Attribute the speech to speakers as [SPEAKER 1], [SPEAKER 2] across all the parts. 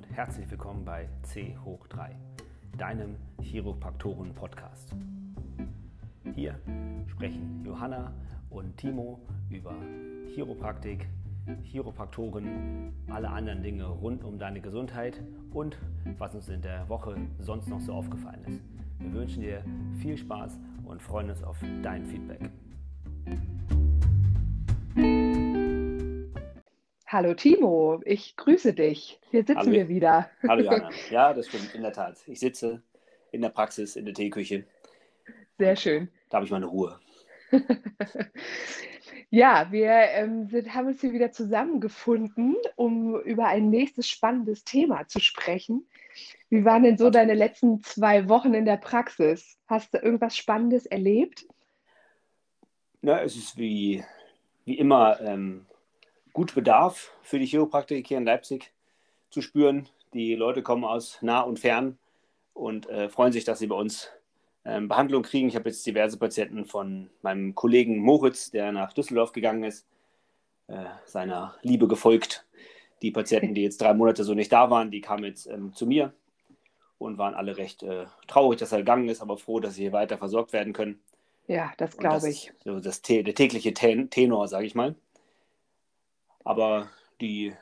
[SPEAKER 1] und herzlich willkommen bei C hoch 3, deinem Chiropraktoren-Podcast. Hier sprechen Johanna und Timo über Chiropraktik, Chiropraktoren, alle anderen Dinge rund um deine Gesundheit und was uns in der Woche sonst noch so aufgefallen ist. Wir wünschen dir viel Spaß und freuen uns auf dein Feedback.
[SPEAKER 2] Hallo Timo, ich grüße dich. Hier sitzen
[SPEAKER 1] Hallo.
[SPEAKER 2] wir wieder.
[SPEAKER 1] Hallo Johanna. Ja, das stimmt, in der Tat. Ich sitze in der Praxis, in der Teeküche.
[SPEAKER 2] Sehr schön.
[SPEAKER 1] Da habe ich meine Ruhe.
[SPEAKER 2] Ja, wir ähm, sind, haben uns hier wieder zusammengefunden, um über ein nächstes spannendes Thema zu sprechen. Wie waren denn so deine letzten zwei Wochen in der Praxis? Hast du irgendwas Spannendes erlebt?
[SPEAKER 1] Na, es ist wie, wie immer ähm, gut Bedarf für die Chiropraktik hier in Leipzig zu spüren. Die Leute kommen aus nah und fern und äh, freuen sich, dass sie bei uns ähm, Behandlung kriegen. Ich habe jetzt diverse Patienten von meinem Kollegen Moritz, der nach Düsseldorf gegangen ist, äh, seiner Liebe gefolgt. Die Patienten, die jetzt drei Monate so nicht da waren, die kamen jetzt ähm, zu mir und waren alle recht äh, traurig, dass er gegangen ist, aber froh, dass sie hier weiter versorgt werden können.
[SPEAKER 2] Ja, das glaube ich.
[SPEAKER 1] So das, der tägliche Ten Tenor, sage ich mal. Aber die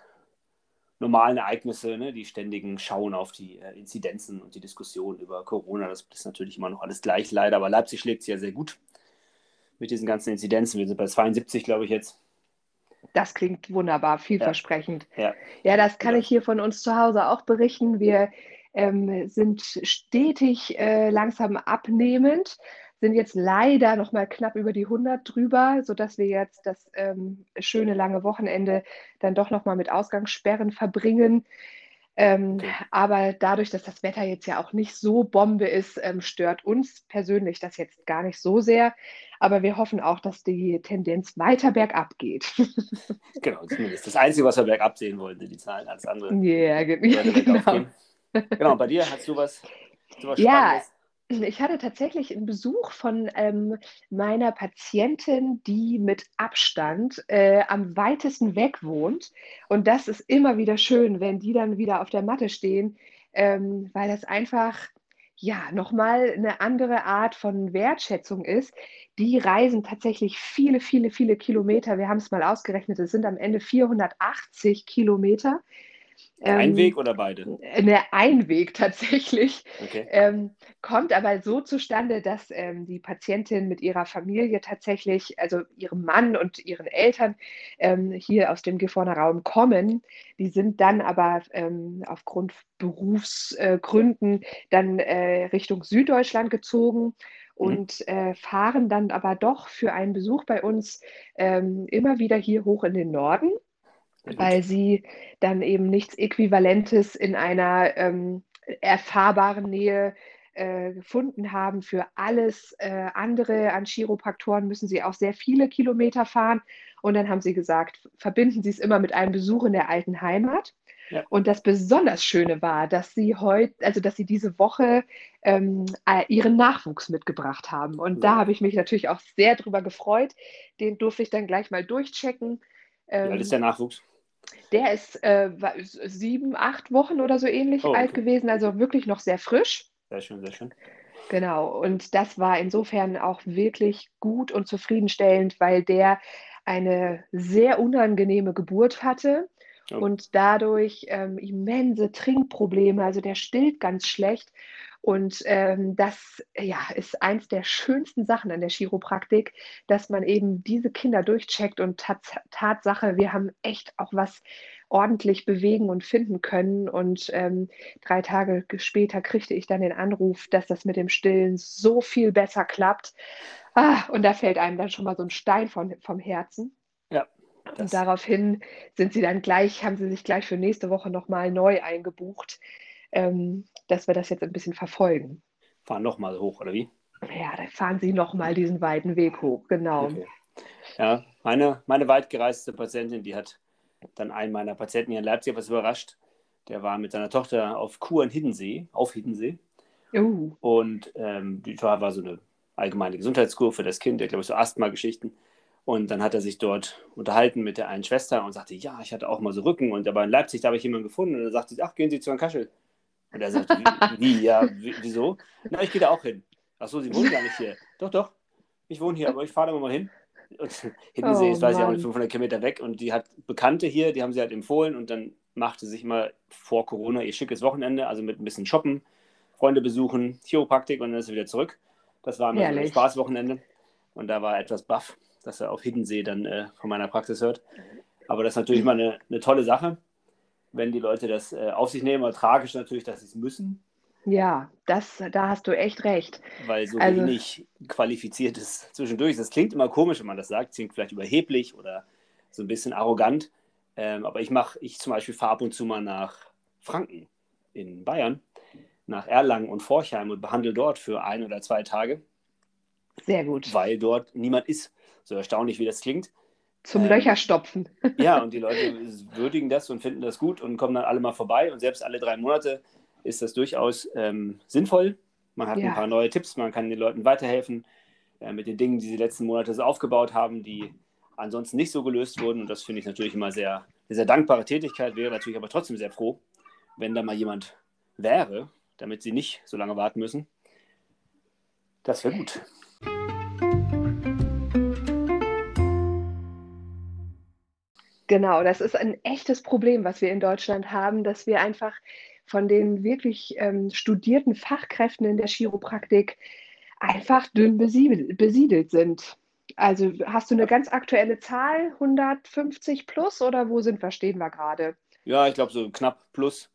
[SPEAKER 1] normalen Ereignisse, ne, die ständigen Schauen auf die äh, Inzidenzen und die Diskussion über Corona, das ist natürlich immer noch alles gleich leider. Aber Leipzig schlägt es ja sehr gut mit diesen ganzen Inzidenzen. Wir sind bei 72, glaube ich, jetzt.
[SPEAKER 2] Das klingt wunderbar, vielversprechend.
[SPEAKER 1] Ja,
[SPEAKER 2] Ja, das kann
[SPEAKER 1] Ja.
[SPEAKER 2] ich hier von uns zu Hause auch berichten. Wir ähm, sind stetig äh, langsam abnehmend, sind jetzt leider noch mal knapp über die 100 drüber, sodass wir jetzt das ähm, schöne lange Wochenende dann doch noch mal mit Ausgangssperren verbringen. Ähm, aber dadurch, dass das Wetter jetzt ja auch nicht so Bombe ist, ähm, stört uns persönlich das jetzt gar nicht so sehr. Aber wir hoffen auch, dass die Tendenz weiter bergab geht.
[SPEAKER 1] genau, zumindest. Das Einzige, was wir bergab sehen wollten, sind die Zahlen. Alles andere
[SPEAKER 2] Ja, ge-
[SPEAKER 1] bergauf
[SPEAKER 2] genau.
[SPEAKER 1] gehen. Genau, bei dir hast du was, hast du was
[SPEAKER 2] Ja,
[SPEAKER 1] Spannendes?
[SPEAKER 2] Ich hatte tatsächlich einen Besuch von ähm, meiner Patientin, die mit Abstand äh, am weitesten weg wohnt. Und das ist immer wieder schön, wenn die dann wieder auf der Matte stehen, ähm, weil das einfach ja nochmal eine andere Art von Wertschätzung ist. Die reisen tatsächlich viele, viele, viele Kilometer. Wir haben es mal ausgerechnet, es sind am Ende 480 Kilometer.
[SPEAKER 1] Ein
[SPEAKER 2] Ähm,
[SPEAKER 1] Weg oder beide?
[SPEAKER 2] Eine Einweg tatsächlich.
[SPEAKER 1] Okay.
[SPEAKER 2] Ähm, kommt aber so zustande, dass ähm, die Patientin mit ihrer Familie tatsächlich, also ihrem Mann und ihren Eltern ähm, hier aus dem Gifhorner Raum kommen. Die sind dann aber ähm, aufgrund Berufsgründen dann äh, Richtung Süddeutschland gezogen und äh, fahren dann aber doch für einen Besuch bei uns ähm, immer wieder hier hoch in den Norden. Weil sie dann eben nichts Äquivalentes in einer ähm, erfahrbaren Nähe äh, gefunden haben. Für alles äh, andere an Chiropraktoren müssen sie auch sehr viele Kilometer fahren. Und dann haben sie gesagt, verbinden Sie es immer mit einem Besuch in der alten Heimat.
[SPEAKER 1] Ja.
[SPEAKER 2] Und das besonders Schöne war, dass sie heute, also dass sie diese Woche ähm, äh, ihren Nachwuchs mitgebracht haben. Und da
[SPEAKER 1] Ja.
[SPEAKER 2] habe ich mich natürlich auch sehr drüber gefreut. Den durfte ich dann gleich mal durchchecken.
[SPEAKER 1] Wie alt
[SPEAKER 2] Ähm,
[SPEAKER 1] ist der Nachwuchs?
[SPEAKER 2] Der ist äh, sieben, acht Wochen oder so ähnlich
[SPEAKER 1] Oh,
[SPEAKER 2] alt
[SPEAKER 1] okay.
[SPEAKER 2] gewesen, also wirklich noch sehr frisch.
[SPEAKER 1] Sehr schön, sehr schön.
[SPEAKER 2] Genau, und das war insofern auch wirklich gut und zufriedenstellend, weil der eine sehr unangenehme Geburt hatte
[SPEAKER 1] Oh.
[SPEAKER 2] und dadurch ähm, immense Trinkprobleme, also der stillt ganz schlecht. Und ähm, das ja, ist eins der schönsten Sachen an der Chiropraktik, dass man eben diese Kinder durchcheckt und Tats Tatsache, wir haben echt auch was ordentlich bewegen und finden können. Und ähm, drei Tage später kriegte ich dann den Anruf, dass das mit dem Stillen so viel besser klappt. Ah, und da fällt einem dann schon mal so ein Stein von, vom Herzen.
[SPEAKER 1] Ja,
[SPEAKER 2] Und daraufhin sind sie dann gleich, haben sie sich gleich für nächste Woche nochmal neu eingebucht, ähm, dass wir das jetzt ein bisschen verfolgen.
[SPEAKER 1] fahren nochmal hoch, oder wie?
[SPEAKER 2] Ja, da fahren sie nochmal diesen weiten Weg hoch, genau.
[SPEAKER 1] Okay. Ja, meine, meine weitgereiste Patientin, die hat dann einen meiner Patienten hier in Leipzig etwas überrascht. Der war mit seiner Tochter auf Kur in Hiddensee, auf Hiddensee.
[SPEAKER 2] Uh,
[SPEAKER 1] Und ähm, die war, war so eine allgemeine Gesundheitskur für das Kind, der glaube ich so Asthma-Geschichten. Und dann hat er sich dort unterhalten mit der einen Schwester und sagte, ja, ich hatte auch mal so Rücken. Und aber in Leipzig, da habe ich jemanden gefunden. Und dann sagte sie, ach, gehen Sie zu Herrn Kaschel. Und er sagte, wie, wie ja, wieso? Na, ich gehe da auch hin. Ach so, Sie wohnen gar nicht hier. Doch, doch, ich wohne hier, aber ich fahre da mal hin. Und Hiddensee oh, ist, weiß ich auch nicht, 500 Kilometer weg. Und die hat Bekannte hier, die haben sie halt empfohlen. Und dann machte sich immer vor Corona ihr schickes Wochenende, also mit ein bisschen Shoppen, Freunde besuchen, Chiropraktik und dann ist sie wieder zurück. Das war ein Spaßwochenende. Und da war etwas baff, dass er auf Hiddensee dann äh, von meiner Praxis hört. Aber das ist natürlich mal eine, eine tolle Sache, wenn die Leute das äh, auf sich nehmen. Aber tragisch natürlich, dass sie es müssen.
[SPEAKER 2] Ja, das, da hast du echt recht.
[SPEAKER 1] Weil so also, wenig qualifiziert ist zwischendurch. Das klingt immer komisch, wenn man das sagt. Klingt vielleicht überheblich oder so ein bisschen arrogant. Ähm, aber ich mache, ich zum Beispiel fahre ab und zu mal nach Franken in Bayern, nach Erlangen und Forchheim und behandle dort für ein oder zwei Tage.
[SPEAKER 2] Sehr gut.
[SPEAKER 1] Weil dort niemand ist. So erstaunlich, wie das klingt.
[SPEAKER 2] Zum ähm, Löcherstopfen.
[SPEAKER 1] Ja, und die Leute würdigen das und finden das gut und kommen dann alle mal vorbei. Und selbst alle drei Monate ist das durchaus ähm, sinnvoll. Man hat ja. ein paar neue Tipps, man kann den Leuten weiterhelfen äh, mit den Dingen, die sie letzten Monate so aufgebaut haben, die ansonsten nicht so gelöst wurden. Und das finde ich natürlich immer sehr, sehr dankbare Tätigkeit. Wäre natürlich aber trotzdem sehr froh, wenn da mal jemand wäre, damit sie nicht so lange warten müssen. Das wäre gut.
[SPEAKER 2] Genau, das ist ein echtes Problem, was wir in Deutschland haben, dass wir einfach von den wirklich ähm, studierten Fachkräften in der Chiropraktik einfach dünn besiedelt, besiedelt sind. Also hast du eine ganz aktuelle Zahl, 150 plus oder wo sind wir, stehen wir gerade?
[SPEAKER 1] Ja, ich glaube so knapp plus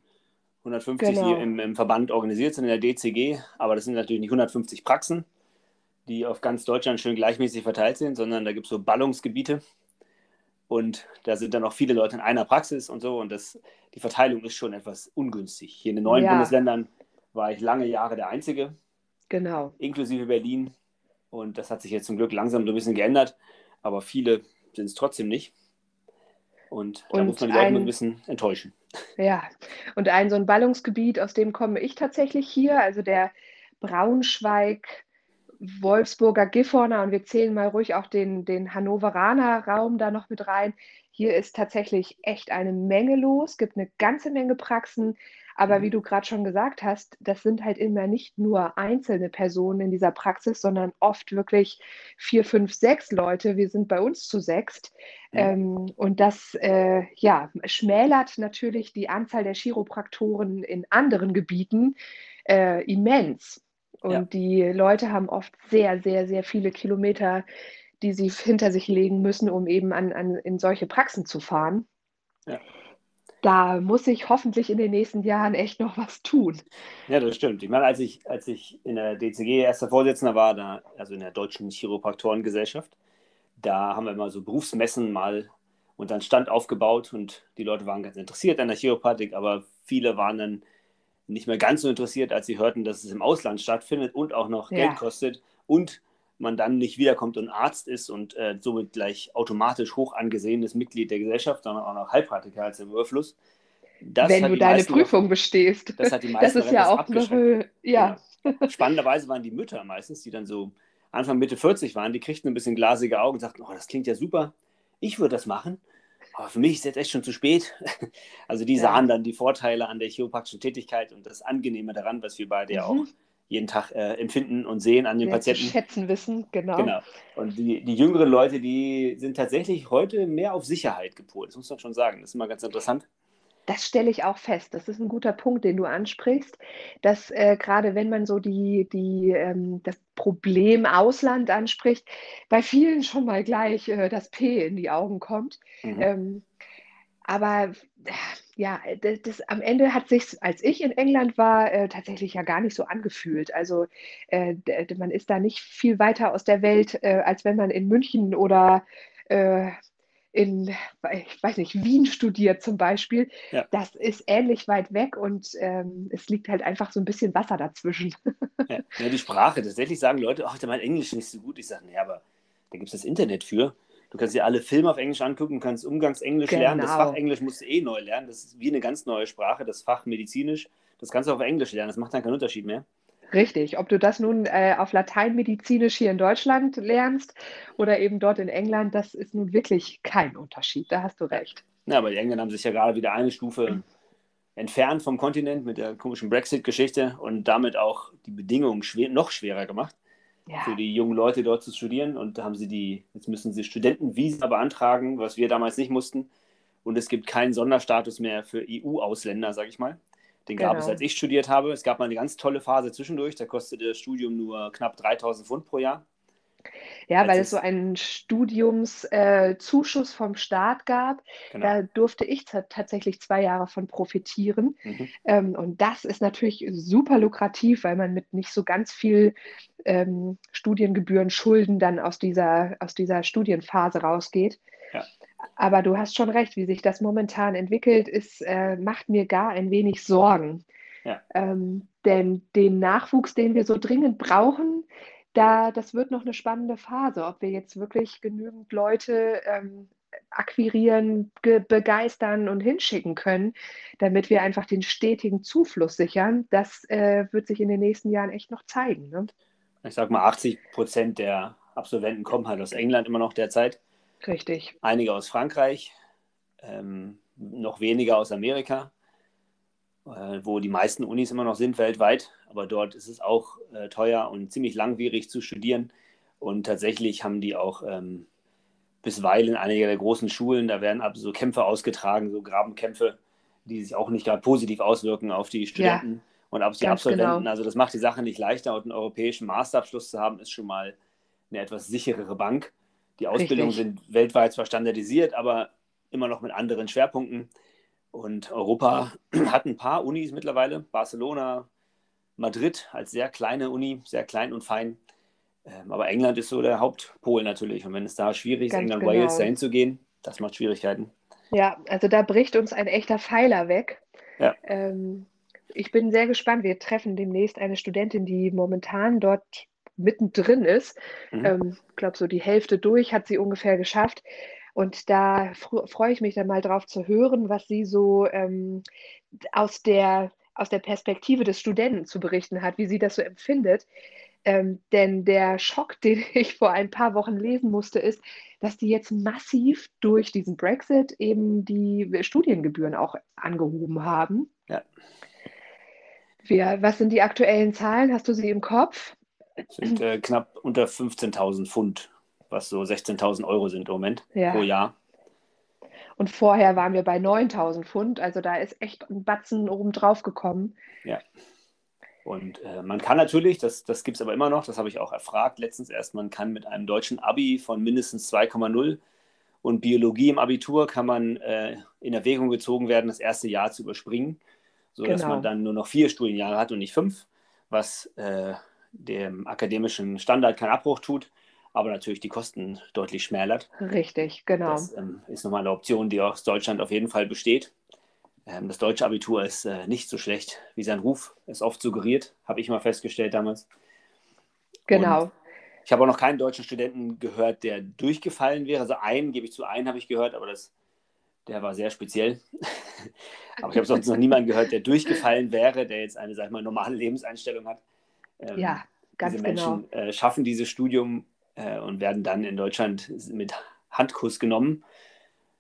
[SPEAKER 1] 150, genau. die im, im, Verband organisiert sind in der DCG, aber das sind natürlich nicht 150 Praxen, die auf ganz Deutschland schön gleichmäßig verteilt sind, sondern da gibt es so Ballungsgebiete und da sind dann auch viele Leute in einer Praxis und so und das, die Verteilung ist schon etwas ungünstig. Hier in den neuen ja. Bundesländern war ich lange Jahre der Einzige,
[SPEAKER 2] genau.
[SPEAKER 1] inklusive Berlin und das hat sich jetzt zum Glück langsam so ein bisschen geändert, aber viele sind es trotzdem nicht. Und da und muss man die Leute ein, ein bisschen enttäuschen.
[SPEAKER 2] Ja, und ein so ein Ballungsgebiet, aus dem komme ich tatsächlich hier, also der Braunschweig, Wolfsburger Gifhorner und wir zählen mal ruhig auch den, den Hannoveraner Raum da noch mit rein. Hier ist tatsächlich echt eine Menge los, gibt eine ganze Menge Praxen, aber wie mhm. du gerade schon gesagt hast, das sind halt immer nicht nur einzelne Personen in dieser Praxis, sondern oft wirklich vier, fünf, sechs Leute. Wir sind bei uns zu sechst. Ja. Ähm, und das äh, ja, schmälert natürlich die Anzahl der Chiropraktoren in anderen Gebieten äh, immens. Und ja. die Leute haben oft sehr, sehr, sehr viele Kilometer, die sie hinter sich legen müssen, um eben an, an, in solche Praxen zu fahren. Ja da muss ich hoffentlich in den nächsten Jahren echt noch was tun.
[SPEAKER 1] Ja, das stimmt. Ich meine, als ich, als ich in der DCG erster Vorsitzender war, da, also in der Deutschen Chiropraktorengesellschaft, da haben wir mal so Berufsmessen mal und dann Stand aufgebaut und die Leute waren ganz interessiert an der Chiropraktik, aber viele waren dann nicht mehr ganz so interessiert, als sie hörten, dass es im Ausland stattfindet und auch noch ja. Geld kostet und man dann nicht wiederkommt und Arzt ist und äh, somit gleich automatisch hoch angesehenes Mitglied der Gesellschaft, sondern auch noch Heilpraktiker als im Überfluss.
[SPEAKER 2] Das Wenn du deine Prüfung noch, bestehst.
[SPEAKER 1] Das hat die meisten
[SPEAKER 2] Das ist ja auch eine, ja.
[SPEAKER 1] Genau. Spannenderweise waren die Mütter meistens, die dann so Anfang Mitte 40 waren, die kriegten ein bisschen glasige Augen und sagten, oh, das klingt ja super, ich würde das machen. Aber für mich ist es jetzt echt schon zu spät. Also die sahen ja. dann die Vorteile an der chiropraktischen Tätigkeit und das Angenehme daran, was wir beide mhm. ja auch jeden Tag äh, empfinden und sehen an den Mehr Patienten.
[SPEAKER 2] Schätzen wissen, genau.
[SPEAKER 1] Genau. Und die, die jüngeren Leute, die sind tatsächlich heute mehr auf Sicherheit gepolt. Das muss man schon sagen. Das ist immer ganz interessant.
[SPEAKER 2] Das stelle ich auch fest. Das ist ein guter Punkt, den du ansprichst, dass äh, gerade wenn man so die, die, ähm, das Problem Ausland anspricht, bei vielen schon mal gleich äh, das P in die Augen kommt. Mhm. Ähm, aber ja, das, das, am Ende hat sich, als ich in England war, äh, tatsächlich ja gar nicht so angefühlt. Also äh, man ist da nicht viel weiter aus der Welt, äh, als wenn man in München oder äh, in, ich weiß nicht, Wien studiert zum Beispiel. Ja. Das ist ähnlich weit weg und ähm, es liegt halt einfach so ein bisschen Wasser dazwischen.
[SPEAKER 1] Ja, ja die Sprache. Tatsächlich sagen Leute, ach, mein Englisch nicht so gut. Ich sage, nee, aber da gibt es das Internet für. Du kannst dir alle Filme auf Englisch angucken, kannst Umgangsenglisch genau. lernen. Das. Fach Englisch musst du eh neu lernen. Das ist wie eine ganz neue Sprache, das Fach medizinisch. Das kannst du auf Englisch lernen. Das macht dann keinen Unterschied mehr.
[SPEAKER 2] Richtig. Ob du das nun äh, auf Latein medizinisch hier in Deutschland lernst oder eben dort in England, das ist nun wirklich kein Unterschied. Da hast du recht.
[SPEAKER 1] Ja, aber die Engländer haben sich ja gerade wieder eine Stufe entfernt vom Kontinent mit der komischen Brexit-Geschichte und damit auch die Bedingungen schwer, noch schwerer gemacht ja. für die jungen Leute dort zu studieren. Und da haben sie die, jetzt müssen sie Studentenvisa beantragen, was wir damals nicht mussten. Und es gibt keinen Sonderstatus mehr für EU-Ausländer, sage ich mal. Den gab genau. es, als ich studiert habe. Es gab mal eine ganz tolle Phase zwischendurch. Da kostete das Studium nur knapp 3000 Pfund pro Jahr.
[SPEAKER 2] Ja, weil es so einen Studiumszuschuss äh, vom Staat gab. Genau. Da durfte ich tatsächlich zwei Jahre von profitieren. Mhm. Ähm, und das ist natürlich super lukrativ, weil man mit nicht so ganz viel ähm, Studiengebühren, Schulden dann aus dieser, aus dieser Studienphase rausgeht. Aber du hast schon recht, wie sich das momentan entwickelt, ist, äh, macht mir gar ein wenig Sorgen. Ja. Ähm, denn den Nachwuchs, den wir so dringend brauchen, da, das wird noch eine spannende Phase, ob wir jetzt wirklich genügend Leute ähm, akquirieren, begeistern und hinschicken können, damit wir einfach den stetigen Zufluss sichern. Das äh, wird sich in den nächsten Jahren echt noch zeigen. Ne?
[SPEAKER 1] Ich sag mal, 80 Prozent der Absolventen kommen halt aus England immer noch derzeit.
[SPEAKER 2] Richtig.
[SPEAKER 1] Einige aus Frankreich, ähm, noch weniger aus Amerika, äh, wo die meisten Unis immer noch sind weltweit. Aber dort ist es auch äh, teuer und ziemlich langwierig zu studieren. Und tatsächlich haben die auch ähm, bisweilen einige der großen Schulen, da werden ab so Kämpfe ausgetragen, so Grabenkämpfe, die sich auch nicht gerade positiv auswirken auf die Studenten. Ja, und auf die Absolventen. Genau. Also das macht die Sache nicht leichter und einen europäischen Masterabschluss zu haben, ist schon mal eine etwas sicherere Bank. Die Ausbildungen sind weltweit zwar standardisiert, aber immer noch mit anderen Schwerpunkten. Und Europa hat ein paar Unis mittlerweile, Barcelona, Madrid als sehr kleine Uni, sehr klein und fein. Ähm, aber England ist so der Hauptpol natürlich. Und wenn es da schwierig ist, England, genau. Wales dahin zu gehen, das macht Schwierigkeiten.
[SPEAKER 2] Ja, also da bricht uns ein echter Pfeiler weg. Ja. Ähm, ich bin sehr gespannt. Wir treffen demnächst eine Studentin, die momentan dort mittendrin ist. Ich mhm. ähm, glaube, so die Hälfte durch hat sie ungefähr geschafft. Und da freue ich mich dann mal drauf zu hören, was sie so ähm, aus, der, aus der Perspektive des Studenten zu berichten hat, wie sie das so empfindet. Ähm, denn der Schock, den ich vor ein paar Wochen lesen musste, ist, dass die jetzt massiv durch diesen Brexit eben die Studiengebühren auch angehoben haben. Ja. Wir, was sind die aktuellen Zahlen? Hast du sie im Kopf?
[SPEAKER 1] Sind äh, knapp unter 15.000 Pfund, was so 16.000 Euro sind im Moment ja. pro Jahr.
[SPEAKER 2] Und vorher waren wir bei 9.000 Pfund, also da ist echt ein Batzen oben drauf gekommen.
[SPEAKER 1] Ja. Und äh, man kann natürlich, das, das gibt es aber immer noch, das habe ich auch erfragt letztens erst, man kann mit einem deutschen Abi von mindestens 2,0 und Biologie im Abitur kann man äh, in Erwägung gezogen werden, das erste Jahr zu überspringen sodass genau. man dann nur noch vier Studienjahre hat und nicht fünf, was äh, dem akademischen Standard keinen Abbruch tut, aber natürlich die Kosten deutlich schmälert.
[SPEAKER 2] Richtig, genau.
[SPEAKER 1] Das ähm, ist nochmal eine Option, die aus Deutschland auf jeden Fall besteht. Ähm, das deutsche Abitur ist äh, nicht so schlecht, wie sein Ruf es oft suggeriert, habe ich mal festgestellt damals.
[SPEAKER 2] Genau. Und
[SPEAKER 1] ich habe auch noch keinen deutschen Studenten gehört, der durchgefallen wäre. Also einen, gebe ich zu, einen habe ich gehört, aber das der war sehr speziell. Aber ich habe sonst noch niemanden gehört, der durchgefallen wäre, der jetzt eine, sag ich mal, normale Lebenseinstellung hat.
[SPEAKER 2] Ähm, ja, ganz
[SPEAKER 1] diese Menschen genau. äh, schaffen dieses Studium äh, und werden dann in Deutschland mit Handkuss genommen.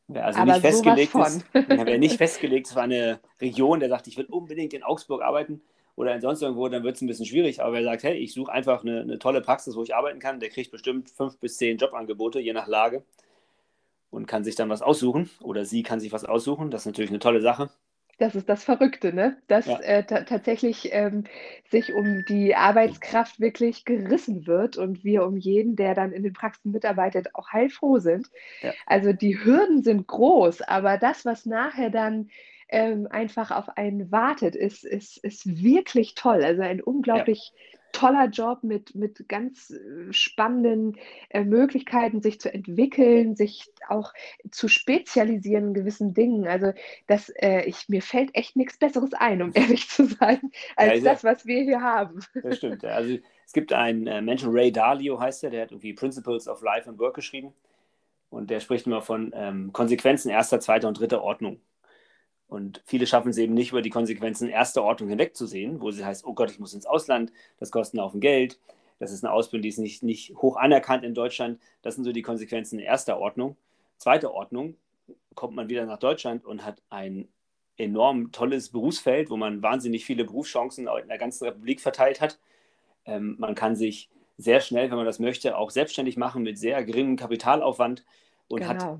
[SPEAKER 1] Wer also Aber nicht festgelegt ist, wer nicht festgelegt ist, war eine Region, der sagt, ich will unbedingt in Augsburg arbeiten oder in sonst irgendwo, dann wird es ein bisschen schwierig. Aber wer sagt, hey, ich suche einfach eine, eine tolle Praxis, wo ich arbeiten kann, der kriegt bestimmt fünf bis zehn Jobangebote, je nach Lage und kann sich dann was aussuchen oder sie kann sich was aussuchen. Das ist natürlich eine tolle Sache.
[SPEAKER 2] Das ist das Verrückte, ne? dass ja. äh, tatsächlich ähm, sich um die Arbeitskraft wirklich gerissen wird und wir um jeden, der dann in den Praxen mitarbeitet, auch heilfroh sind. Ja. Also die Hürden sind groß, aber das, was nachher dann ähm, einfach auf einen wartet, ist, ist, ist wirklich toll. Also ein unglaublich ja toller Job mit, mit ganz äh, spannenden äh, Möglichkeiten, sich zu entwickeln, sich auch zu spezialisieren in gewissen Dingen. Also das, äh, ich, mir fällt echt nichts Besseres ein, um ehrlich zu sein, als ja, das, was wir hier haben.
[SPEAKER 1] Das stimmt. Also es gibt einen äh, Menschen, Ray Dalio heißt er, der hat irgendwie Principles of Life and Work geschrieben. Und der spricht immer von ähm, Konsequenzen erster, zweiter und dritter Ordnung. Und viele schaffen es eben nicht, über die Konsequenzen erster Ordnung hinwegzusehen, wo sie heißt, oh Gott, ich muss ins Ausland, das kostet einen Haufen Geld, das ist eine Ausbildung, die ist nicht, nicht hoch anerkannt in Deutschland. Das sind so die Konsequenzen erster Ordnung. Zweite Ordnung, kommt man wieder nach Deutschland und hat ein enorm tolles Berufsfeld, wo man wahnsinnig viele Berufschancen in der ganzen Republik verteilt hat. Ähm, man kann sich sehr schnell, wenn man das möchte, auch selbstständig machen mit sehr geringem Kapitalaufwand und genau. hat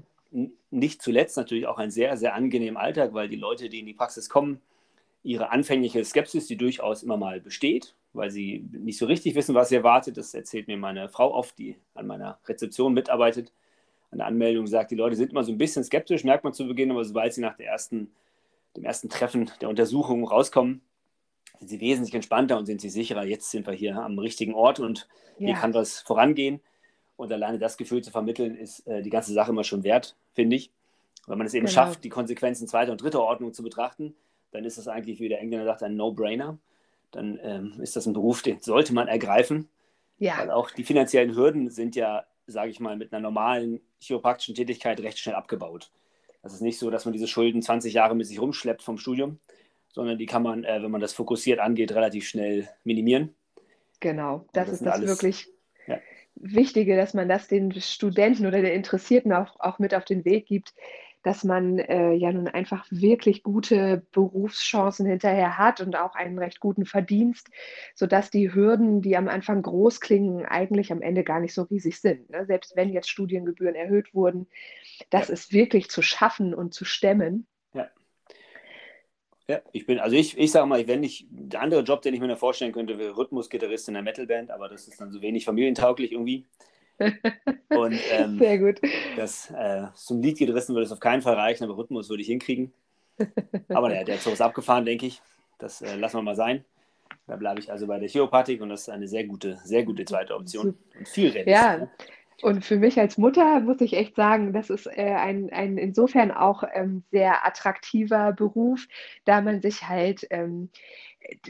[SPEAKER 1] nicht zuletzt natürlich auch einen sehr, sehr angenehmen Alltag, weil die Leute, die in die Praxis kommen, ihre anfängliche Skepsis, die durchaus immer mal besteht, weil sie nicht so richtig wissen, was sie erwartet. Das erzählt mir meine Frau oft, die an meiner Rezeption mitarbeitet. An der Anmeldung sagt, die Leute sind immer so ein bisschen skeptisch, merkt man zu Beginn, aber sobald sie nach der ersten, dem ersten Treffen der Untersuchung rauskommen, sind sie wesentlich entspannter und sind sich sicherer, jetzt sind wir hier am richtigen Ort und ja. hier kann was vorangehen. Und alleine das Gefühl zu vermitteln, ist äh, die ganze Sache immer schon wert, finde ich. Wenn man es eben genau. schafft, die Konsequenzen zweiter und dritter Ordnung zu betrachten, dann ist das eigentlich, wie der Engländer sagt, ein No-Brainer. Dann ähm, ist das ein Beruf, den sollte man ergreifen. Ja. Weil auch die finanziellen Hürden sind ja, sage ich mal, mit einer normalen chiropraktischen Tätigkeit recht schnell abgebaut. Das ist nicht so, dass man diese Schulden 20 Jahre mit sich rumschleppt vom Studium, sondern die kann man, äh, wenn man das fokussiert angeht, relativ schnell minimieren.
[SPEAKER 2] Genau, das, das ist das alles, wirklich. Wichtige, dass man das den Studenten oder den Interessierten auch, auch mit auf den Weg gibt, dass man äh, ja nun einfach wirklich gute Berufschancen hinterher hat und auch einen recht guten Verdienst, sodass die Hürden, die am Anfang groß klingen, eigentlich am Ende gar nicht so riesig sind. Ne? Selbst wenn jetzt Studiengebühren erhöht wurden, das ja. ist wirklich zu schaffen und zu stemmen.
[SPEAKER 1] Ja. Ich bin, also ich, ich sage mal, wenn ich, der andere Job, den ich mir vorstellen könnte, wäre Rhythmusgitarrist in einer Metalband, aber das ist dann so wenig familientauglich irgendwie. Und, ähm, Sehr gut. Das, äh, zum Liedgitarristen würde es auf keinen Fall reichen, aber Rhythmus würde ich hinkriegen. Aber naja, der Zug ist abgefahren, denke ich. Das äh, lassen wir mal sein. Da bleibe ich also bei der Chiropathik und das ist eine sehr gute, sehr gute zweite Option. Und viel
[SPEAKER 2] realistisch. Ja, ne? Und für mich als Mutter muss ich echt sagen, das ist äh, ein, ein insofern auch ähm, sehr attraktiver Beruf, da man sich halt ähm,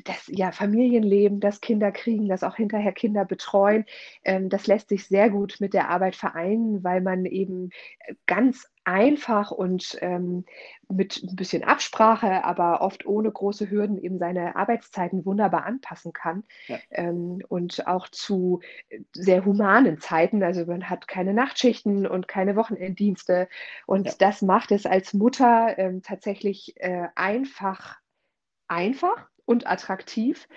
[SPEAKER 2] das ja, Familienleben, das Kinder kriegen, das auch hinterher Kinder betreuen, ähm, das lässt sich sehr gut mit der Arbeit vereinen, weil man eben äh, ganz einfach und ähm, mit ein bisschen Absprache, aber oft ohne große Hürden eben seine Arbeitszeiten wunderbar anpassen kann. Ja. Ähm, und auch zu sehr humanen Zeiten. Also man hat keine Nachtschichten und keine Wochenenddienste. Und ja. das macht es als Mutter ähm, tatsächlich äh, einfach einfach und attraktiv.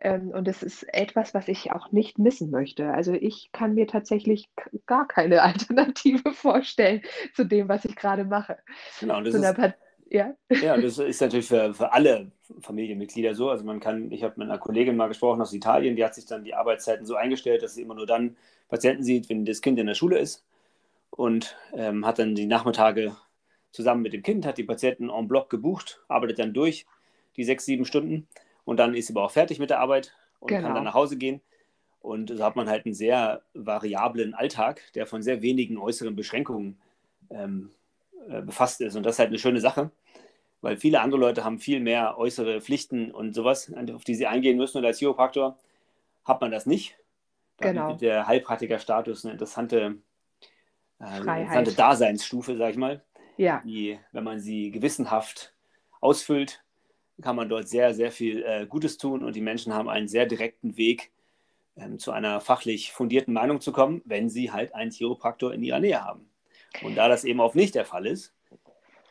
[SPEAKER 2] Ähm, und es ist etwas, was ich auch nicht missen möchte. Also ich kann mir tatsächlich gar keine Alternative vorstellen zu dem, was ich gerade mache.
[SPEAKER 1] Genau, und das ist, ja. ja, das ist natürlich für, für alle Familienmitglieder so. Also man kann, ich habe mit einer Kollegin mal gesprochen aus Italien, die hat sich dann die Arbeitszeiten so eingestellt, dass sie immer nur dann Patienten sieht, wenn das Kind in der Schule ist und ähm, hat dann die Nachmittage zusammen mit dem Kind, hat die Patienten en bloc gebucht, arbeitet dann durch die sechs, sieben Stunden. Und dann ist sie aber auch fertig mit der Arbeit und genau. kann dann nach Hause gehen. Und so hat man halt einen sehr variablen Alltag, der von sehr wenigen äußeren Beschränkungen ähm, äh, befasst ist. Und das ist halt eine schöne Sache, weil viele andere Leute haben viel mehr äußere Pflichten und sowas, auf die sie eingehen müssen. Und als Chiropraktor hat man das nicht. Da genau. der Heilpraktikerstatus eine interessante, äh, interessante Daseinsstufe, sag ich mal. Ja. Die, wenn man sie gewissenhaft ausfüllt, kann man dort sehr, sehr viel äh, Gutes tun und die Menschen haben einen sehr direkten Weg, ähm, zu einer fachlich fundierten Meinung zu kommen, wenn sie halt einen Chiropraktor in ihrer Nähe haben. Und da das eben oft nicht der Fall ist,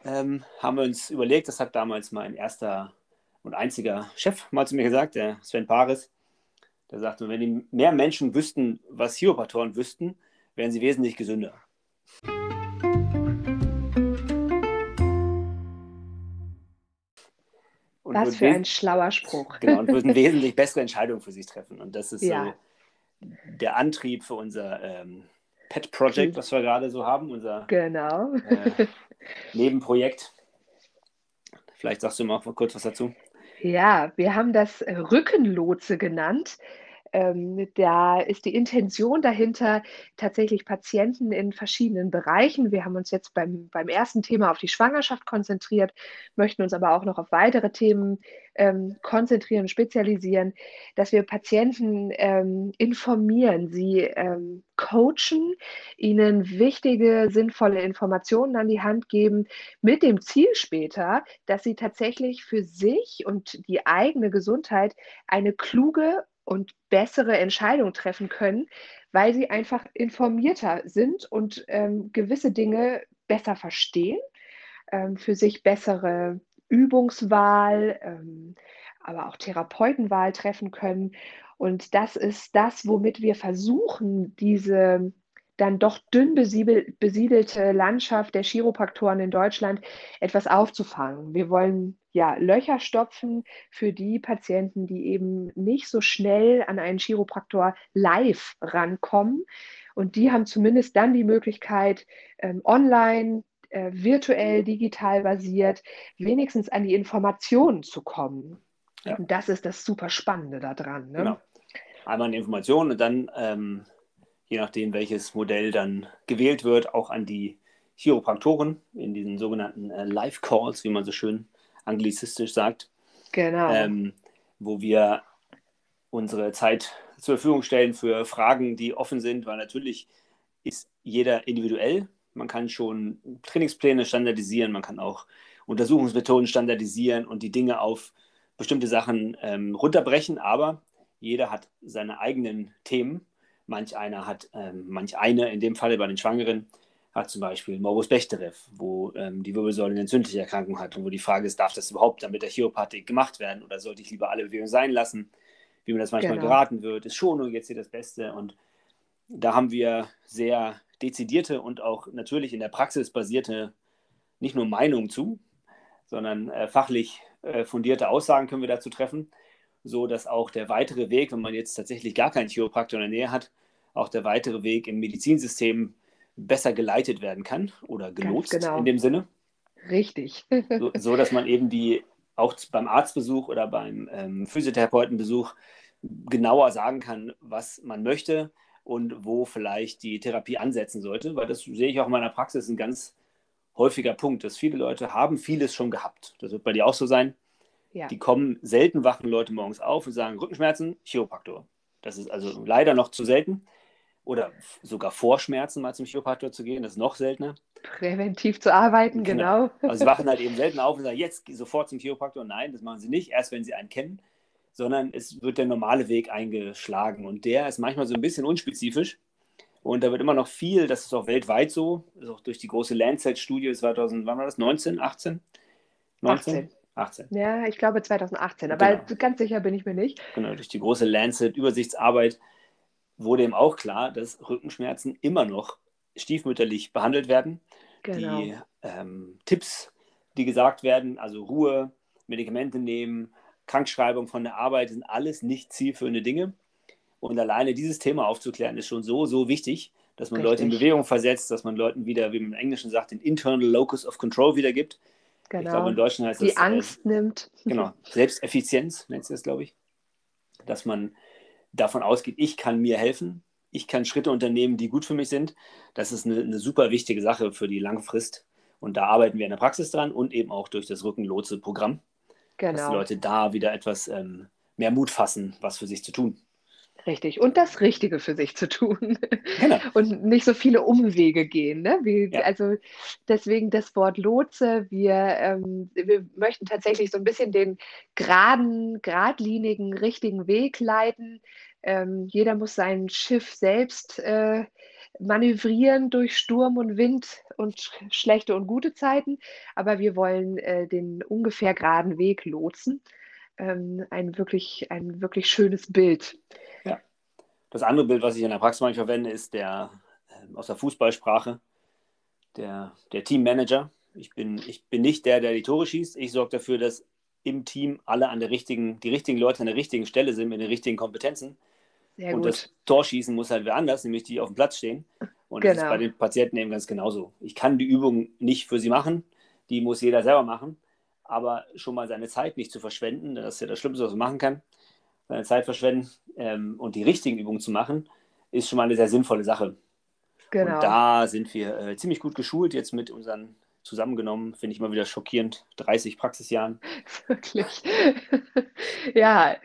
[SPEAKER 1] ähm, haben wir uns überlegt, das hat damals mein erster und einziger Chef mal zu mir gesagt, der Sven Paris, der sagte, wenn die mehr Menschen wüssten, was Chiropraktoren wüssten, wären sie wesentlich gesünder.
[SPEAKER 2] Was für ein schlauer Spruch.
[SPEAKER 1] Genau, und würden wesentlich bessere Entscheidungen für sich treffen. Und das ist ja. so der Antrieb für unser ähm, Pet Project, was wir gerade so haben, unser genau. äh, Nebenprojekt. Vielleicht sagst du mal kurz was dazu.
[SPEAKER 2] Ja, wir haben das Rückenlotse genannt. Ähm, da ist die Intention dahinter tatsächlich Patienten in verschiedenen Bereichen. Wir haben uns jetzt beim, beim ersten Thema auf die Schwangerschaft konzentriert, möchten uns aber auch noch auf weitere Themen ähm, konzentrieren, spezialisieren, dass wir Patienten ähm, informieren, sie ähm, coachen, ihnen wichtige, sinnvolle Informationen an die Hand geben, mit dem Ziel später, dass sie tatsächlich für sich und die eigene Gesundheit eine kluge und bessere Entscheidung treffen können, weil sie einfach informierter sind und ähm, gewisse Dinge besser verstehen, ähm, für sich bessere Übungswahl, ähm, aber auch Therapeutenwahl treffen können. Und das ist das, womit wir versuchen, diese dann doch dünn besiedelte Landschaft der Chiropraktoren in Deutschland etwas aufzufangen. Wir wollen ja Löcher stopfen für die Patienten, die eben nicht so schnell an einen Chiropraktor live rankommen. Und die haben zumindest dann die Möglichkeit, ähm, online, äh, virtuell, digital basiert, wenigstens an die Informationen zu kommen. Ja. Und das ist das super Spannende daran. Ne? Genau.
[SPEAKER 1] Einmal an Informationen und dann ähm, je nachdem, welches Modell dann gewählt wird, auch an die Chiropraktoren in diesen sogenannten äh, Live-Calls, wie man so schön anglizistisch sagt.
[SPEAKER 2] Genau.
[SPEAKER 1] Ähm, wo wir unsere Zeit zur Verfügung stellen für Fragen, die offen sind, weil natürlich ist jeder individuell. Man kann schon Trainingspläne standardisieren, man kann auch Untersuchungsmethoden standardisieren und die Dinge auf bestimmte Sachen ähm, runterbrechen, aber jeder hat seine eigenen Themen Manch einer hat, ähm, manch eine, in dem Falle bei den Schwangeren, hat zum Beispiel Morbus Bechterew, wo ähm, die Wirbelsäule eine entzündliche Erkrankung hat und wo die Frage ist, darf das überhaupt dann mit der Chiropathik gemacht werden oder sollte ich lieber alle Bewegungen sein lassen, wie mir das manchmal genau. geraten wird, ist Schonung jetzt hier das Beste und da haben wir sehr dezidierte und auch natürlich in der Praxis basierte nicht nur Meinungen zu, sondern äh, fachlich äh, fundierte Aussagen können wir dazu treffen, so dass auch der weitere Weg, wenn man jetzt tatsächlich gar keinen Chiropraktor in der Nähe hat, auch der weitere Weg im Medizinsystem besser geleitet werden kann oder gelotst genau. in dem Sinne.
[SPEAKER 2] Richtig.
[SPEAKER 1] so, so, dass man eben die auch beim Arztbesuch oder beim ähm, Physiotherapeutenbesuch genauer sagen kann, was man möchte und wo vielleicht die Therapie ansetzen sollte, weil das sehe ich auch in meiner Praxis ein ganz häufiger Punkt, dass viele Leute haben vieles schon gehabt. Das wird bei dir auch so sein. Ja. Die kommen, selten wachen Leute morgens auf und sagen, Rückenschmerzen, Chiropraktor. Das ist also leider noch zu selten oder sogar vor Schmerzen mal zum Chiropraktor zu gehen, das ist noch seltener.
[SPEAKER 2] Präventiv zu arbeiten, genau.
[SPEAKER 1] genau. Also sie wachen halt eben selten auf und sagen, jetzt sofort zum Chiropraktor. Nein, das machen sie nicht, erst wenn sie einen kennen, sondern es wird der normale Weg eingeschlagen und der ist manchmal so ein bisschen unspezifisch. Und da wird immer noch viel, das ist auch weltweit so, ist auch durch die große Lancet-Studie 2000, wann war das, 19, 18? 19? 18. 18.
[SPEAKER 2] Ja, ich glaube 2018, aber genau. ganz sicher bin ich mir nicht.
[SPEAKER 1] Genau, durch die große Lancet-Übersichtsarbeit wurde ihm auch klar, dass Rückenschmerzen immer noch stiefmütterlich behandelt werden. Genau. Die ähm, Tipps, die gesagt werden, also Ruhe, Medikamente nehmen, Krankschreibung von der Arbeit, sind alles nicht zielführende Dinge. Und alleine dieses Thema aufzuklären, ist schon so, so wichtig, dass man Richtig. Leute in Bewegung versetzt, dass man Leuten wieder, wie man im Englischen sagt, den Internal Locus of Control wiedergibt.
[SPEAKER 2] Genau.
[SPEAKER 1] Ich glaube, in Deutschland heißt
[SPEAKER 2] Die das. Die Angst äh, nimmt.
[SPEAKER 1] Genau, Selbsteffizienz nennt es das, glaube ich. Dass man davon ausgeht, ich kann mir helfen, ich kann Schritte unternehmen, die gut für mich sind. Das ist eine, eine super wichtige Sache für die Langfrist. Und da arbeiten wir in der Praxis dran und eben auch durch das Rückenlotse-Programm, genau. dass die Leute da wieder etwas ähm, mehr Mut fassen, was für sich zu tun.
[SPEAKER 2] Richtig. Und das Richtige für sich zu tun. Genau. Und nicht so viele Umwege gehen. Ne? Wie, ja. Also deswegen das Wort Lotse. Wir, ähm, wir möchten tatsächlich so ein bisschen den geraden, geradlinigen, richtigen Weg leiten. Ähm, jeder muss sein Schiff selbst äh, manövrieren durch Sturm und Wind und schlechte und gute Zeiten. Aber wir wollen äh, den ungefähr geraden Weg lotsen. Ähm, ein, wirklich, ein wirklich schönes Bild.
[SPEAKER 1] Das andere Bild, was ich in der Praxis manchmal verwende, ist der äh, aus der Fußballsprache, der, der Teammanager. Ich bin, ich bin nicht der, der die Tore schießt. Ich sorge dafür, dass im Team alle an der richtigen, die richtigen Leute an der richtigen Stelle sind, mit den richtigen Kompetenzen. Sehr und gut. das Torschießen muss halt wer anders, nämlich die auf dem Platz stehen. Und genau. das ist bei den Patienten eben ganz genauso. Ich kann die Übung nicht für sie machen, die muss jeder selber machen, aber schon mal seine Zeit nicht zu verschwenden, das ist ja das Schlimmste, was man machen kann seine Zeit verschwenden ähm, und die richtigen Übungen zu machen, ist schon mal eine sehr sinnvolle Sache. Genau. Und da sind wir äh, ziemlich gut geschult jetzt mit unseren zusammengenommen, finde ich mal wieder schockierend, 30 Praxisjahren.
[SPEAKER 2] Wirklich. ja,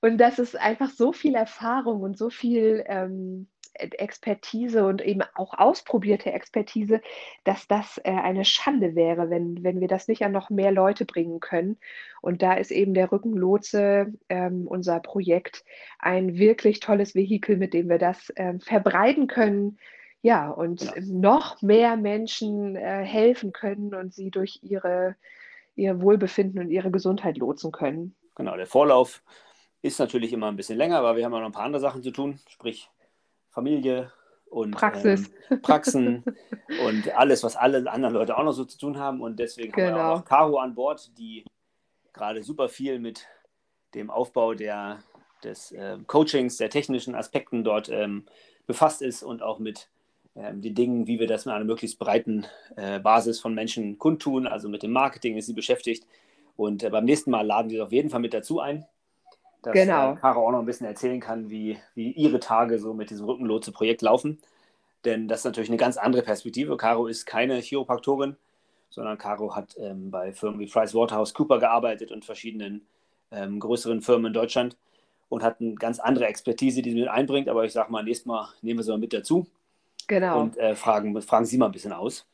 [SPEAKER 2] und das ist einfach so viel Erfahrung und so viel ähm, Expertise und eben auch ausprobierte Expertise, dass das äh, eine Schande wäre, wenn, wenn wir das nicht an noch mehr Leute bringen können. Und da ist eben der Rückenlotse, ähm, unser Projekt, ein wirklich tolles Vehikel, mit dem wir das ähm, verbreiten können ja, und ja. noch mehr Menschen äh, helfen können und sie durch ihre, ihr Wohlbefinden und ihre Gesundheit lotsen können.
[SPEAKER 1] Genau, der Vorlauf ist natürlich immer ein bisschen länger, aber wir haben auch noch ein paar andere Sachen zu tun, sprich Familie und
[SPEAKER 2] Praxis.
[SPEAKER 1] Ähm, Praxen und alles, was alle anderen Leute auch noch so zu tun haben. Und deswegen genau. haben wir auch noch Caro an Bord, die gerade super viel mit dem Aufbau der, des äh, Coachings, der technischen Aspekten dort ähm, befasst ist und auch mit ähm, die Dinge, wie wir das mit einer möglichst breiten äh, Basis von Menschen kundtun. Also mit dem Marketing ist sie beschäftigt. Und äh, beim nächsten Mal laden wir sie auf jeden Fall mit dazu ein, dass genau. äh, Caro auch noch ein bisschen erzählen kann, wie, wie ihre Tage so mit diesem Rückenlotse-Projekt laufen. Denn das ist natürlich eine ganz andere Perspektive. Caro ist keine Chiropraktorin, sondern Caro hat ähm, bei Firmen wie PricewaterhouseCooper gearbeitet und verschiedenen ähm, größeren Firmen in Deutschland und hat eine ganz andere Expertise, die sie mit einbringt. Aber ich sage mal, nächstes Mal nehmen wir sie mal mit dazu.
[SPEAKER 2] Genau.
[SPEAKER 1] Und äh, fragen, fragen Sie mal ein bisschen aus.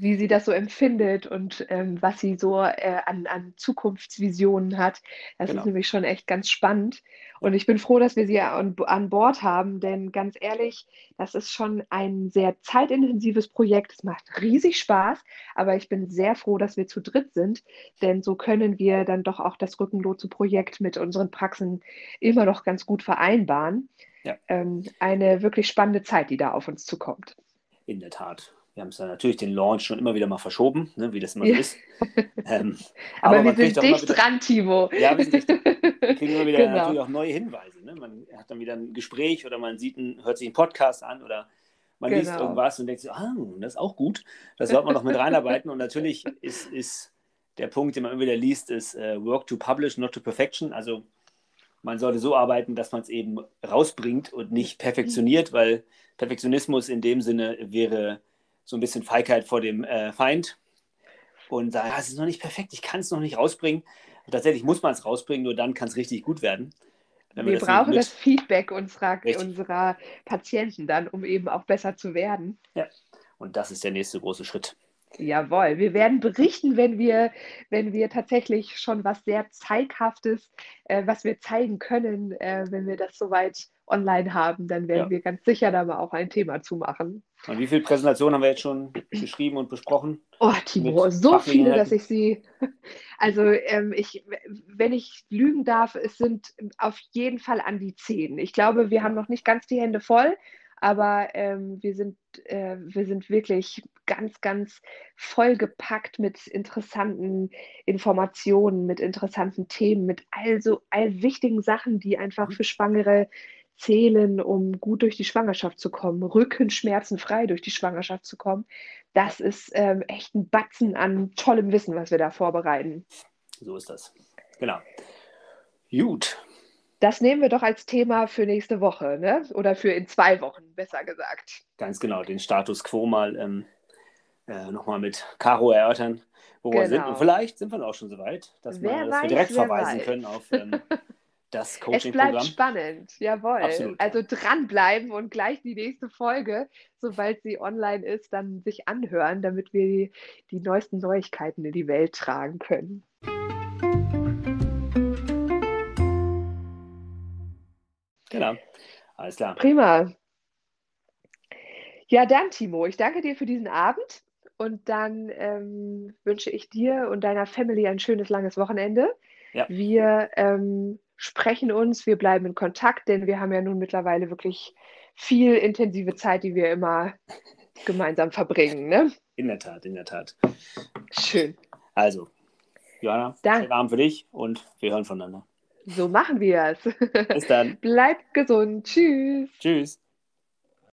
[SPEAKER 2] Wie sie das so empfindet und ähm, was sie so äh, an, an Zukunftsvisionen hat. Das genau. ist nämlich schon echt ganz spannend. Und ich bin froh, dass wir sie an, an Bord haben, denn ganz ehrlich, das ist schon ein sehr zeitintensives Projekt. Es macht riesig Spaß, aber ich bin sehr froh, dass wir zu dritt sind, denn so können wir dann doch auch das Rückenlotse-Projekt mit unseren Praxen immer noch ganz gut vereinbaren ja. ähm, eine wirklich spannende Zeit, die da auf uns zukommt.
[SPEAKER 1] In der Tat. Wir haben es ja natürlich den Launch schon immer wieder mal verschoben, ne, wie das immer so ist.
[SPEAKER 2] Ähm, aber, aber, wir sind dicht wieder, dran, Timo.
[SPEAKER 1] Ja, wir sind dicht dran. Wir kriegen immer wieder genau. natürlich auch neue Hinweise. Ne? Man hat dann wieder ein Gespräch oder man sieht ein, hört sich einen Podcast an oder man genau. liest irgendwas und denkt so, ah, das ist auch gut. Das sollte man noch mit reinarbeiten. Und natürlich ist, ist der Punkt, den man immer wieder liest, ist uh, Work to Publish, not to Perfection. Also man sollte so arbeiten, dass man es eben rausbringt und nicht perfektioniert, weil Perfektionismus in dem Sinne wäre so ein bisschen Feigheit vor dem äh, Feind und sagen, ah, es ist noch nicht perfekt, ich kann es noch nicht rausbringen. Und tatsächlich muss man es rausbringen, nur dann kann es richtig gut werden.
[SPEAKER 2] Wir das brauchen das Feedback unserer, unserer Patienten dann, um eben auch besser zu werden.
[SPEAKER 1] Ja, und das ist der nächste große Schritt.
[SPEAKER 2] Jawohl, wir werden berichten, wenn wir, wenn wir tatsächlich schon was sehr Zeighaftes, äh, was wir zeigen können, äh, wenn wir das soweit online haben, dann werden ja. wir ganz sicher da mal auch ein Thema zu machen.
[SPEAKER 1] Und wie viele Präsentationen haben wir jetzt schon geschrieben und besprochen?
[SPEAKER 2] Oh, Timo, so viele, dass ich sie. Also, ähm, ich, wenn ich lügen darf, es sind auf jeden Fall an die zehn. Ich glaube, wir haben noch nicht ganz die Hände voll, aber ähm, wir, sind, äh, wir sind wirklich ganz, ganz vollgepackt mit interessanten Informationen, mit interessanten Themen, mit all so all wichtigen Sachen, die einfach mhm. für Schwangere zählen, um gut durch die Schwangerschaft zu kommen, rückenschmerzenfrei durch die Schwangerschaft zu kommen. Das ist ähm, echt ein Batzen an tollem Wissen, was wir da vorbereiten.
[SPEAKER 1] So ist das. Genau. Gut.
[SPEAKER 2] Das nehmen wir doch als Thema für nächste Woche, ne? Oder für in zwei Wochen, besser gesagt.
[SPEAKER 1] Ganz genau, den Status quo mal ähm, äh, nochmal mit Caro erörtern, wo genau. wir sind. Und genau. vielleicht sind wir auch schon so weit, dass, wir, dass weiß, wir direkt verweisen weiß. können auf ähm, das Coaching-Programm.
[SPEAKER 2] Es bleibt spannend, jawohl. Absolut. Also dranbleiben und gleich die nächste Folge, sobald sie online ist, dann sich anhören, damit wir die, die neuesten Neuigkeiten in die Welt tragen können.
[SPEAKER 1] Genau. Alles klar.
[SPEAKER 2] Prima. Ja, dann, Timo, ich danke dir für diesen Abend und dann ähm, wünsche ich dir und deiner Family ein schönes, langes Wochenende. Ja. Wir ähm, sprechen uns, wir bleiben in Kontakt, denn wir haben ja nun mittlerweile wirklich viel intensive Zeit, die wir immer gemeinsam verbringen. Ne?
[SPEAKER 1] In der Tat, in der Tat.
[SPEAKER 2] Schön.
[SPEAKER 1] Also, Johanna, schönen Abend für dich und wir hören voneinander.
[SPEAKER 2] So machen wir es.
[SPEAKER 1] Bis dann.
[SPEAKER 2] Bleibt gesund. Tschüss.
[SPEAKER 1] Tschüss.